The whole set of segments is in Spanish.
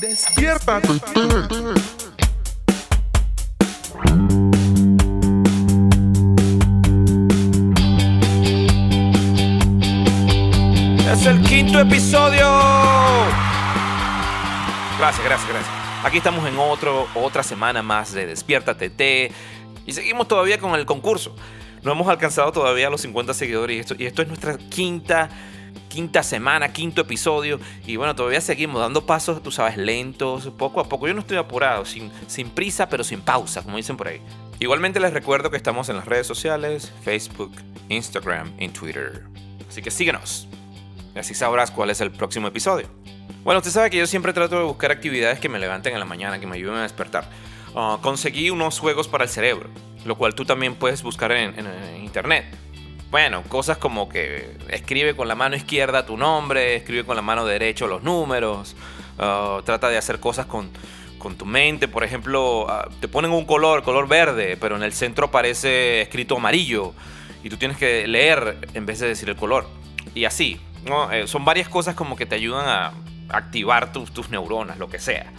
Despiértate. Es el quinto episodio. Gracias, gracias, gracias. Aquí estamos en otro, otra semana más de Despierta TT y seguimos todavía con el concurso. No hemos alcanzado todavía los 50 seguidores y esto, y esto es nuestra quinta, quinta semana, quinto episodio. Y bueno, todavía seguimos dando pasos, tú sabes, lentos, poco a poco. Yo no estoy apurado, sin, sin prisa, pero sin pausa, como dicen por ahí. Igualmente les recuerdo que estamos en las redes sociales, Facebook, Instagram y Twitter. Así que síguenos. Y así sabrás cuál es el próximo episodio. Bueno, usted sabe que yo siempre trato de buscar actividades que me levanten en la mañana, que me ayuden a despertar. Ah, conseguí unos juegos para el cerebro, lo cual tú también puedes buscar en, internet. Bueno, cosas como que escribe con la mano izquierda tu nombre, escribe con la mano derecha los números, ah, trata de hacer cosas con, con tu mente. Por ejemplo, ah, te ponen un color, color verde, pero en el centro aparece escrito amarillo y tú tienes que leer en vez de decir el color. Y así, ¿no? Eh, son varias cosas como que te ayudan a activar tus, tus neuronas, lo que sea.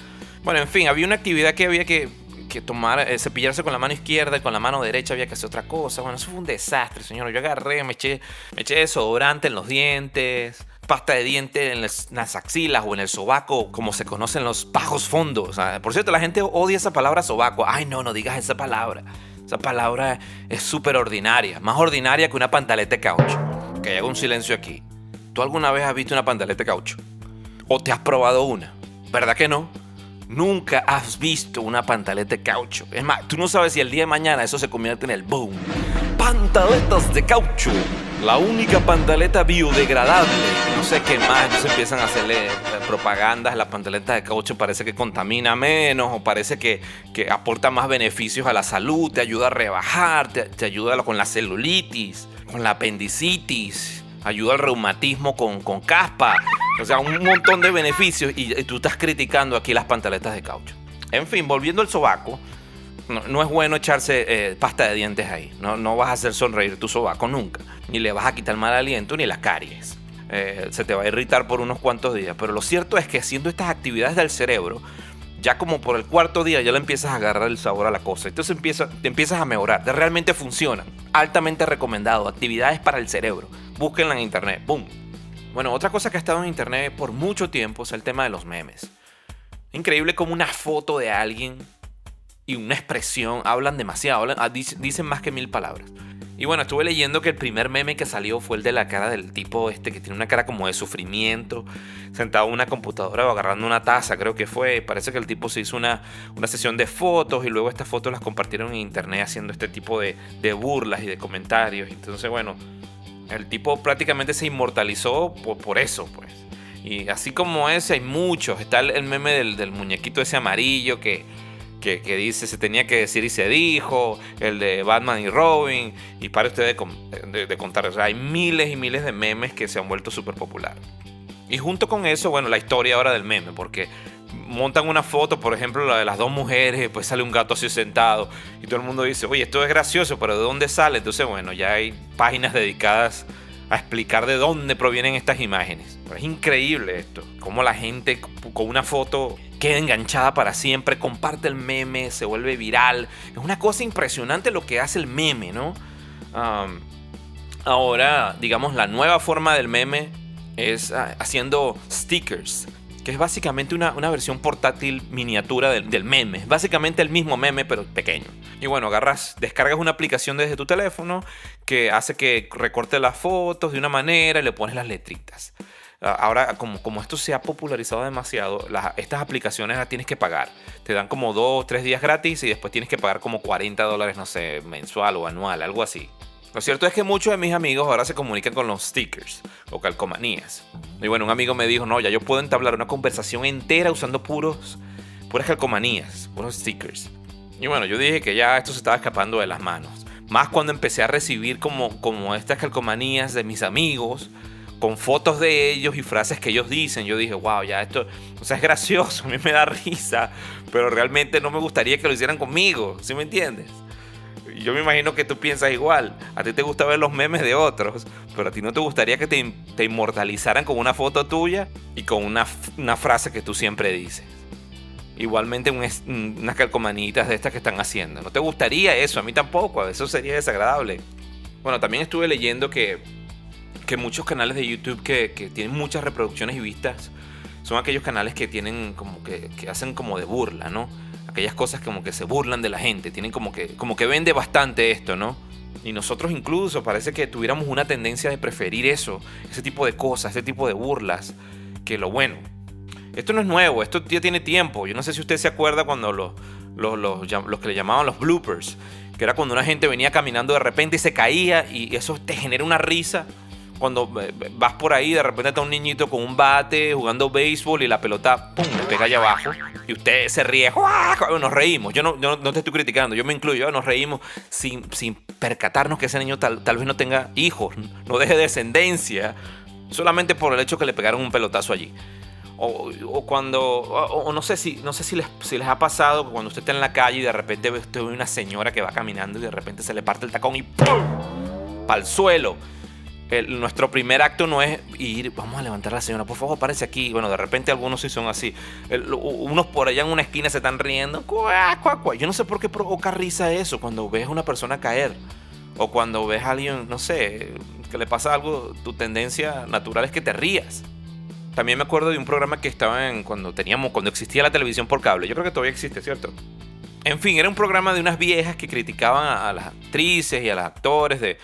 Bueno, en fin, había una actividad que había que, que tomar, eh, cepillarse con la mano izquierda y con la mano derecha había que hacer otra cosa. Bueno, eso fue un desastre, señor. Yo agarré, me eché, me eché desodorante en los dientes, pasta de diente en las, axilas o en el sobaco, como se conocen los bajos fondos. Por cierto, la gente odia esa palabra sobaco. Ay, no, no digas esa palabra. Esa palabra es súper ordinaria, más ordinaria que una pantaleta de caucho. Que haga un silencio aquí. ¿Tú alguna vez has visto una pantaleta de caucho? ¿O te has probado una? ¿Verdad que no? Nunca has visto una pantaleta de caucho. Es más, tú no sabes si el día de mañana eso se convierte en el boom. Pantaletas de caucho. La única pantaleta biodegradable. No sé qué más. Entonces empiezan a hacerle eh, propagandas. La pantaleta de caucho parece que contamina menos o parece que, que aporta más beneficios a la salud. Te ayuda a rebajar, te, te ayuda con la celulitis, con la apendicitis ayuda al reumatismo con, con caspa. O sea, un montón de beneficios y, tú estás criticando aquí las pantaletas de caucho. En fin, volviendo al sobaco, no, es bueno echarse eh, pasta de dientes ahí. No, no vas a hacer sonreír tu sobaco nunca. Ni le vas a quitar mal aliento ni las caries. Eh, se te va a irritar por unos cuantos días. Pero lo cierto es que haciendo estas actividades del cerebro, ya como por el cuarto día ya le empiezas a agarrar el sabor a la cosa. Entonces empieza, te empiezas a mejorar. Realmente funcionan. Altamente recomendado. Actividades para el cerebro. Búsquenla en internet. ¡Boom! Bueno, otra cosa que ha estado en internet por mucho tiempo es el tema de los memes. Increíble como una foto de alguien y una expresión hablan demasiado. hablan- ah, dic- dicen más que mil palabras. Y bueno, estuve leyendo que el primer meme que salió fue el de la cara del tipo este que tiene una cara como de sufrimiento, sentado en una computadora o agarrando una taza, creo que fue. Parece que el tipo se hizo una, una sesión de fotos y luego estas fotos las compartieron en internet haciendo este tipo de, de burlas y de comentarios. Entonces, bueno, el tipo prácticamente se inmortalizó por, por eso, pues. Y así como ese hay muchos. Está el, meme del, del muñequito ese amarillo que, que, que dice se tenía que decir y se dijo. El de Batman y Robin. Y para ustedes de, de- de contar. O sea, hay miles y miles de memes que se han vuelto súper populares. Y junto con eso, bueno, la historia ahora del meme, porque montan una foto, por ejemplo, la de las dos mujeres, y después sale un gato así sentado, y todo el mundo dice, oye, esto es gracioso, pero ¿de dónde sale? Entonces, bueno, ya hay páginas dedicadas a explicar de dónde provienen estas imágenes. Es increíble esto, cómo la gente con una foto queda enganchada para siempre, comparte el meme, se vuelve viral. Es una cosa impresionante lo que hace el meme, ¿no? Ahora, digamos, la nueva forma del meme es ah, haciendo stickers, que es básicamente una, una versión portátil miniatura del, del meme. Básicamente el mismo meme, pero pequeño. Y bueno, agarras, descargas una aplicación desde tu teléfono que hace que recorte las fotos de una manera y le pones las letritas. Ah, Ahora, como, como esto se ha popularizado demasiado, estas aplicaciones las tienes que pagar. Te dan como dos o tres días gratis y después tienes que pagar como 40 dólares, no sé, mensual o anual, algo así. Lo cierto es que muchos de mis amigos ahora se comunican con los stickers o calcomanías. Y bueno, un amigo me dijo, no, ya yo puedo entablar una conversación entera usando puros, puras calcomanías, puros stickers. Y bueno, yo dije que ya esto se estaba escapando de las manos. Más cuando empecé a recibir como, como estas calcomanías de mis amigos, con fotos de ellos y frases que ellos dicen. Yo dije, wow, ya esto, o sea, es gracioso, a mí me da risa, pero realmente no me gustaría que lo hicieran conmigo, ¿sí me entiendes? Yo me imagino que tú piensas igual. A ti te gusta ver los memes de otros, pero a ti no te gustaría que te, inmortalizaran con una foto tuya y con una, frase que tú siempre dices. Igualmente unas calcomanitas de estas que están haciendo. ¿No te gustaría eso? A mí tampoco. Eso sería desagradable. Bueno, también estuve leyendo que, que muchos canales de YouTube que, tienen muchas reproducciones y vistas son aquellos canales que tienen como que hacen como de burla, ¿no? Aquellas cosas como que se burlan de la gente, tienen como que, como que vende bastante esto, ¿no? Y nosotros incluso parece que tuviéramos una tendencia de preferir eso, ese tipo de cosas, ese tipo de burlas, que lo bueno. Esto no es nuevo, esto ya tiene tiempo. Yo no sé si usted se acuerda cuando los, los, los, que le llamaban los bloopers, que era cuando una gente venía caminando de repente y se caía y eso te genera una risa cuando vas por ahí, de repente está un niñito con un bate jugando béisbol y la pelota, ¡pum!, le pega allá abajo. Y usted se ríe, nos reímos. Yo no, no, te estoy criticando, yo me incluyo, nos reímos sin, sin percatarnos que ese niño tal, tal vez no tenga hijos, no deje descendencia, solamente por el hecho que le pegaron un pelotazo allí. O, cuando, o, no sé si, no sé si les, si les ha pasado cuando usted está en la calle y de repente ve usted una señora que va caminando y de repente se le parte el tacón y ¡pum! Para el nuestro primer acto no es ir, vamos a levantar la señora, por favor, aparece aquí. Bueno, de repente algunos sí son así. unos por allá en una esquina se están riendo. Yo no sé por qué provoca risa eso cuando ves a una persona caer. O cuando ves a alguien, no sé, que le pasa algo, tu tendencia natural es que te rías. También me acuerdo de un programa que estaba en cuando teníamos, cuando existía la televisión por cable. Yo creo que todavía existe, ¿cierto? En fin, era un programa de unas viejas que criticaban a, las actrices y a los actores de,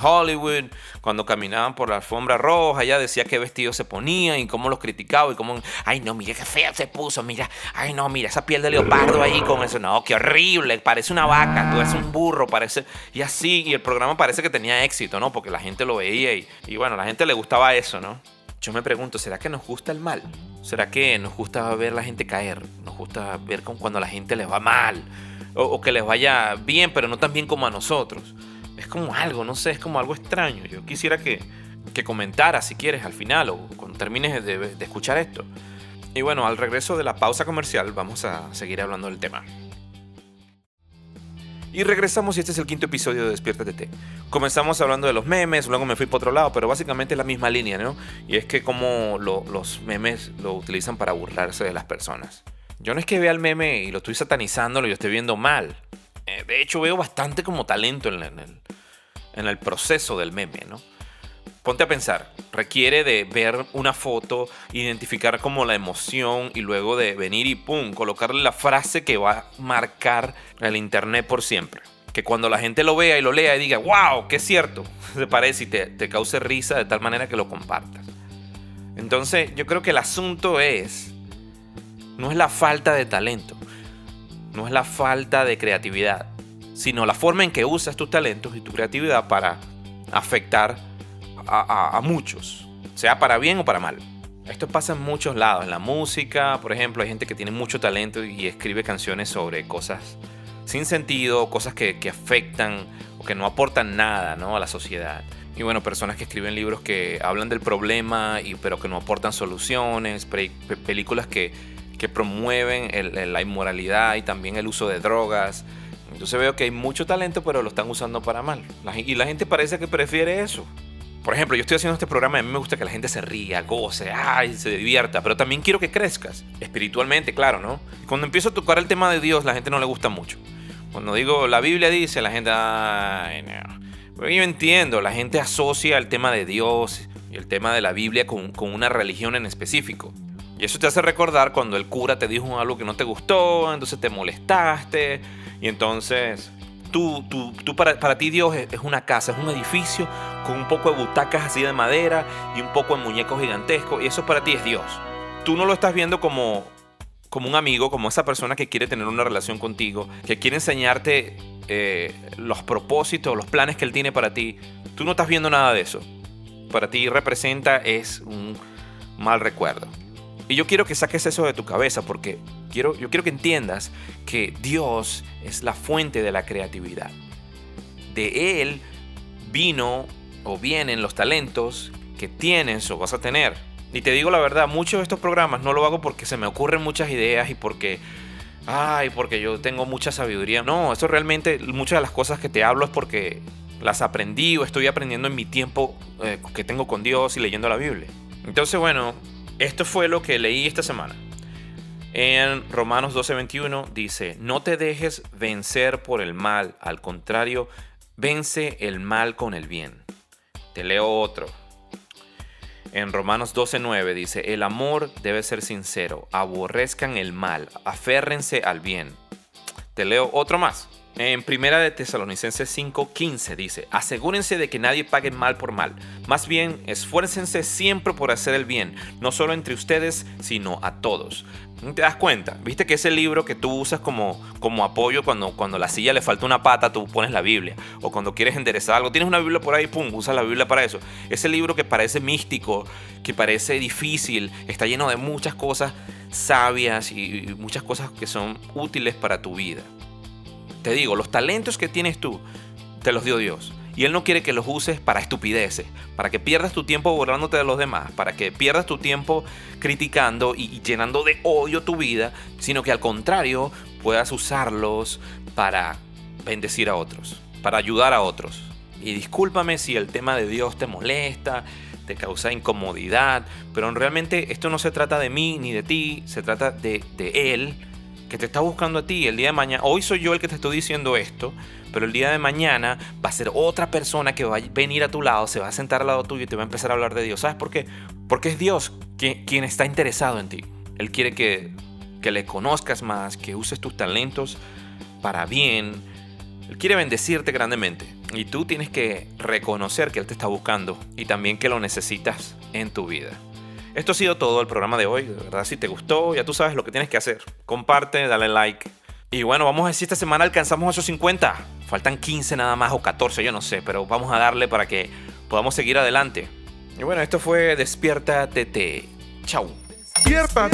Hollywood cuando caminaban por la alfombra roja. Ella decía qué vestidos se ponían y cómo los criticaba y cómo, ay no, mira qué fea se puso, mira, ay no, mira esa piel de leopardo ahí con eso, no, qué horrible, parece una vaca, tú eres un burro, parece, y así, y el programa parece que tenía éxito, ¿no? Porque la gente lo veía y, y bueno, a la gente le gustaba eso, ¿no? Yo me pregunto, ¿será que nos gusta el mal? ¿Será que nos gusta ver la gente caer? ¿Nos gusta ver cuando la gente les va mal? O, que les vaya bien, pero no tan bien como a nosotros. Es como algo, no sé, es como algo extraño. Yo quisiera que, que comentaras si quieres al final o cuando termines de, de escuchar esto. Y bueno, al regreso de la pausa comercial vamos a seguir hablando del tema. Y regresamos y este es el quinto episodio de Despierta TT. Comenzamos hablando de los memes, luego me fui para otro lado, pero básicamente es la misma línea, ¿no? Y es que como los memes lo utilizan para burlarse de las personas. Yo no es que vea el meme y lo estoy satanizando, lo estoy viendo mal. Eh, de hecho, veo bastante como talento en el, en el proceso del meme, ¿no? ponte a pensar, requiere de ver una foto, identificar como la emoción y luego de venir y pum, colocarle la frase que va a marcar el internet por siempre. Que cuando la gente lo vea y lo lea y diga, wow, qué es cierto, se parece y te, te cause risa de tal manera que lo compartas. Entonces yo creo que el asunto es, no es la falta de talento, no es la falta de creatividad, sino la forma en que usas tus talentos y tu creatividad para afectar a, muchos, sea para bien o para mal. Esto pasa en muchos lados, en la música, por ejemplo, hay gente que tiene mucho talento y escribe canciones sobre cosas sin sentido, cosas que, afectan o que no aportan nada ¿no? a la sociedad. Y bueno, personas que escriben libros que hablan del problema, y, pero que no aportan soluciones, películas que, que promueven la inmoralidad y también el uso de drogas. Entonces veo que hay mucho talento, pero lo están usando para mal. y la gente parece que prefiere eso. Por ejemplo, yo estoy haciendo este programa y a mí me gusta que la gente se ría, goce, ay, se divierta, pero también quiero que crezcas, espiritualmente, claro, ¿no? Cuando empiezo a tocar el tema de Dios, la gente no le gusta mucho. Cuando digo la Biblia dice, la gente, ay, no. yo entiendo, la gente asocia el tema de Dios y el tema de la Biblia con, con una religión en específico. Y eso te hace recordar cuando el cura te dijo algo que no te gustó, entonces te molestaste, y entonces Tú, tú, tú para, para, ti Dios es, una casa, es un edificio con un poco de butacas así de madera y un poco de muñecos gigantescos y eso para ti es Dios. Tú no lo estás viendo como, como un amigo, como esa persona que quiere tener una relación contigo, que quiere enseñarte eh, los propósitos, los planes que Él tiene para ti. Tú no estás viendo nada de eso. Para ti representa es un mal recuerdo. Y yo quiero que saques eso de tu cabeza porque quiero, yo quiero que entiendas que Dios es la fuente de la creatividad. De Él vino o vienen los talentos que tienes o vas a tener. Y te digo la verdad, muchos de estos programas no lo hago porque se me ocurren muchas ideas y porque ay, porque yo tengo mucha sabiduría. No, eso realmente, muchas de las cosas que te hablo es porque las aprendí o estoy aprendiendo en mi tiempo eh, que tengo con Dios y leyendo la Biblia. Entonces, bueno, esto fue lo que leí esta semana. En Romanos 12:21 dice, no te dejes vencer por el mal, al contrario, vence el mal con el bien. Te leo otro. En Romanos 12:9 dice, el amor debe ser sincero, aborrezcan el mal, aférrense al bien. Te leo otro más. En Primera de Tesalonicenses 5:15 dice, asegúrense de que nadie pague mal por mal, más bien esfuércense siempre por hacer el bien, no solo entre ustedes, sino a todos. ¿Te das cuenta? ¿Viste que ese libro que tú usas como, como apoyo cuando, cuando la silla le falta una pata, tú pones la Biblia? O cuando quieres enderezar algo, tienes una Biblia por ahí, pum, usas la Biblia para eso. Ese libro que parece místico, que parece difícil, está lleno de muchas cosas sabias y muchas cosas que son útiles para tu vida. Te digo, los talentos que tienes tú, te los dio Dios. Y Él no quiere que los uses para estupideces, para que pierdas tu tiempo borrándote de los demás, para que pierdas tu tiempo criticando y, llenando de odio tu vida, sino que al contrario puedas usarlos para bendecir a otros, para ayudar a otros. Y discúlpame si el tema de Dios te molesta, te causa incomodidad, pero realmente esto no se trata de mí ni de ti, se trata de, de Él que te está buscando a ti el día de mañana. Hoy soy yo el que te estoy diciendo esto, pero el día de mañana va a ser otra persona que va a venir a tu lado, se va a sentar al lado tuyo y te va a empezar a hablar de Dios. ¿Sabes por qué? Porque es Dios quien, está interesado en ti. Él quiere que, que le conozcas más, que uses tus talentos para bien. Él quiere bendecirte grandemente. Y tú tienes que reconocer que Él te está buscando y también que lo necesitas en tu vida. Esto ha sido todo el programa de hoy. De verdad, si te gustó, ya tú sabes lo que tienes que hacer. Comparte, dale like. Y bueno, vamos a ver si esta semana alcanzamos esos 50. Faltan 15 nada más o 14, yo no sé, pero vamos a darle para que podamos seguir adelante. Y bueno, esto fue Despierta TT. Chau. Despierta